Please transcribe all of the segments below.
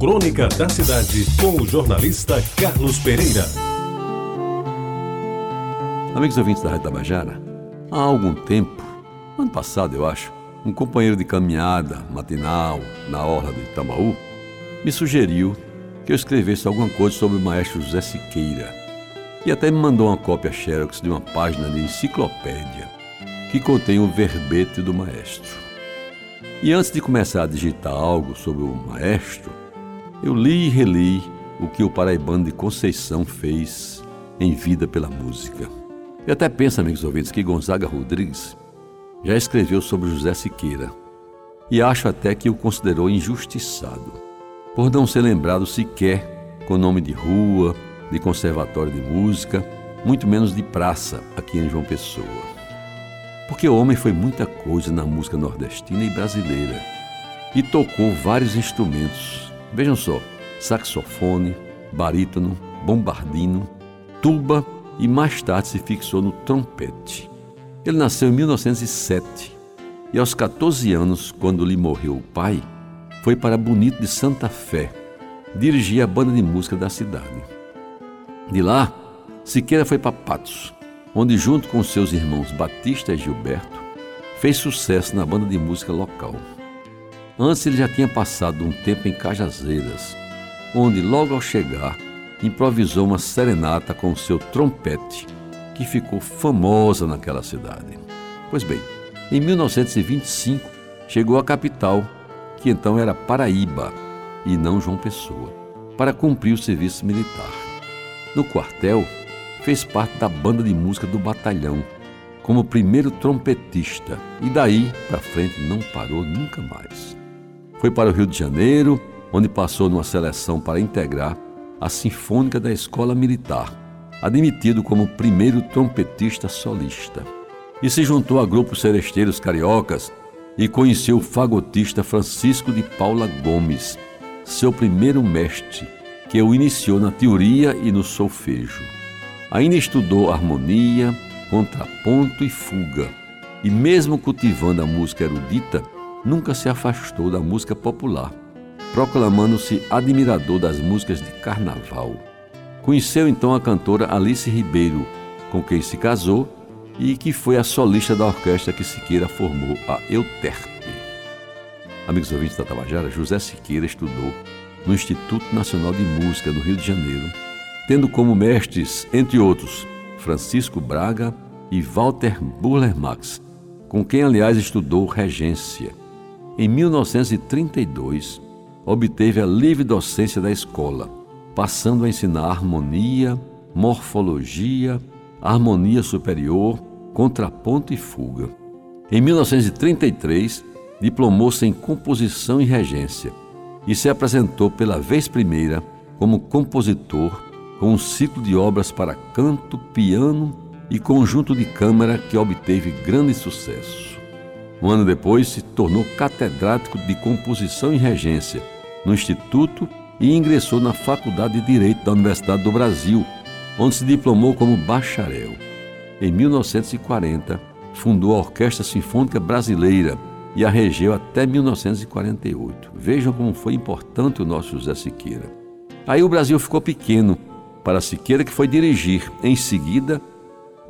Crônica da Cidade, com o jornalista Carlos Pereira. Amigos ouvintes da Rádio Tabajara, há algum tempo, ano passado eu acho, um companheiro de caminhada matinal na orla de Itamaú me sugeriu que eu escrevesse alguma coisa sobre o maestro José Siqueira e até me mandou uma cópia xerox de uma página de enciclopédia que contém o verbete do maestro. E antes de começar a digitar algo sobre o maestro, eu li e reli o que o paraibano de Conceição fez em vida pela música. E até penso, amigos ouvintes, que Gonzaga Rodrigues já escreveu sobre José Siqueira e acho até que o considerou injustiçado, por não ser lembrado sequer com nome de rua, de conservatório de música, muito menos de praça aqui em João Pessoa. Porque o homem foi muita coisa na música nordestina e brasileira e tocou vários instrumentos. Vejam só: saxofone, barítono, bombardino, tuba e mais tarde se fixou no trompete. Ele nasceu em 1907 e aos 14 anos, quando lhe morreu o pai, foi para Bonito de Santa Fé dirigir a banda de música da cidade. De lá, Siqueira foi para Patos, onde, junto com seus irmãos Batista e Gilberto, fez sucesso na banda de música local. Antes, ele já tinha passado um tempo em Cajazeiras, onde, logo ao chegar, improvisou uma serenata com o seu trompete, que ficou famosa naquela cidade. Pois bem, em 1925, chegou à capital, que então era Paraíba e não João Pessoa, para cumprir o serviço militar. No quartel, fez parte da banda de música do batalhão, como primeiro trompetista, e daí para frente não parou nunca mais. Foi para o Rio de Janeiro, onde passou numa seleção para integrar a Sinfônica da Escola Militar, admitido como primeiro trompetista solista. E se juntou a grupos seresteiros cariocas e conheceu o fagotista Francisco de Paula Gomes, seu primeiro mestre que o iniciou na teoria e no solfejo. Ainda estudou harmonia, contraponto e fuga, e mesmo cultivando a música erudita, nunca se afastou da música popular, proclamando-se admirador das músicas de carnaval. Conheceu então a cantora Alice Ribeiro, com quem se casou e que foi a solista da orquestra que Siqueira formou, a Euterpe. Amigos ouvintes da Tabajara, José Siqueira estudou no Instituto Nacional de Música do Rio de Janeiro, tendo como mestres, entre outros, Francisco Braga e Walter Burler Max, com quem, aliás, estudou regência. Em 1932, obteve a livre docência da escola, passando a ensinar harmonia, morfologia, harmonia superior, contraponto e fuga. Em 1933, diplomou-se em composição e regência e se apresentou pela vez primeira como compositor com um ciclo de obras para canto, piano e conjunto de câmara que obteve grande sucesso. Um ano depois se tornou catedrático de composição e regência no Instituto e ingressou na Faculdade de Direito da Universidade do Brasil, onde se diplomou como bacharel. Em 1940, fundou a Orquestra Sinfônica Brasileira e a regeu até 1948. Vejam como foi importante o nosso José Siqueira. Aí o Brasil ficou pequeno para Siqueira, que foi dirigir, em seguida,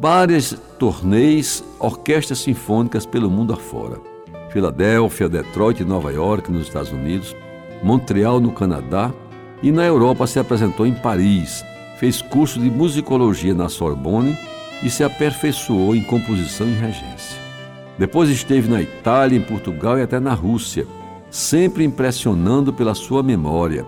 várias torneios, orquestras sinfônicas pelo mundo afora. Filadélfia, Detroit, Nova York, nos Estados Unidos, Montreal, no Canadá, e na Europa se apresentou em Paris. Fez curso de musicologia na Sorbonne e se aperfeiçoou em composição e regência. Depois esteve na Itália, em Portugal e até na Rússia, sempre impressionando pela sua memória,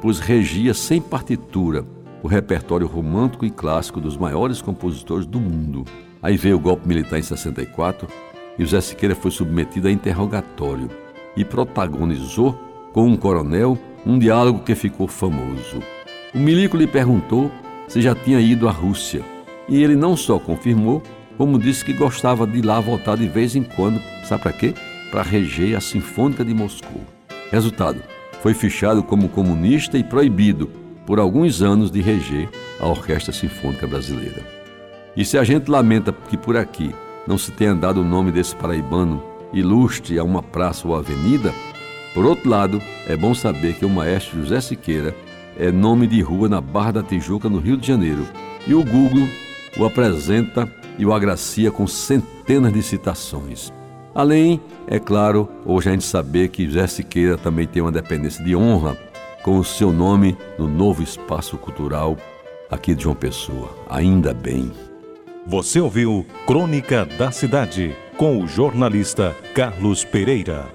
pois regia sem partitura o repertório romântico e clássico dos maiores compositores do mundo. Aí veio o golpe militar em 64 e José Siqueira foi submetido a interrogatório e protagonizou, com um coronel, um diálogo que ficou famoso. O milico lhe perguntou se já tinha ido à Rússia e ele não só confirmou, como disse que gostava de ir lá voltar de vez em quando, sabe para quê? Para reger a Sinfônica de Moscou. Resultado: foi fichado como comunista e proibido, por alguns anos, de reger a Orquestra Sinfônica Brasileira. E se a gente lamenta que por aqui não se tenha dado o nome desse paraibano ilustre a uma praça ou avenida, Por outro lado, é bom saber que o maestro José Siqueira é nome de rua na Barra da Tijuca, no Rio de Janeiro, e o Google o apresenta e o agracia com centenas de citações. Além, é claro, hoje a gente saber que José Siqueira também tem uma dependência de honra com o seu nome no novo espaço cultural aqui de João Pessoa. Ainda bem. Você ouviu Crônica da Cidade com o jornalista Carlos Pereira.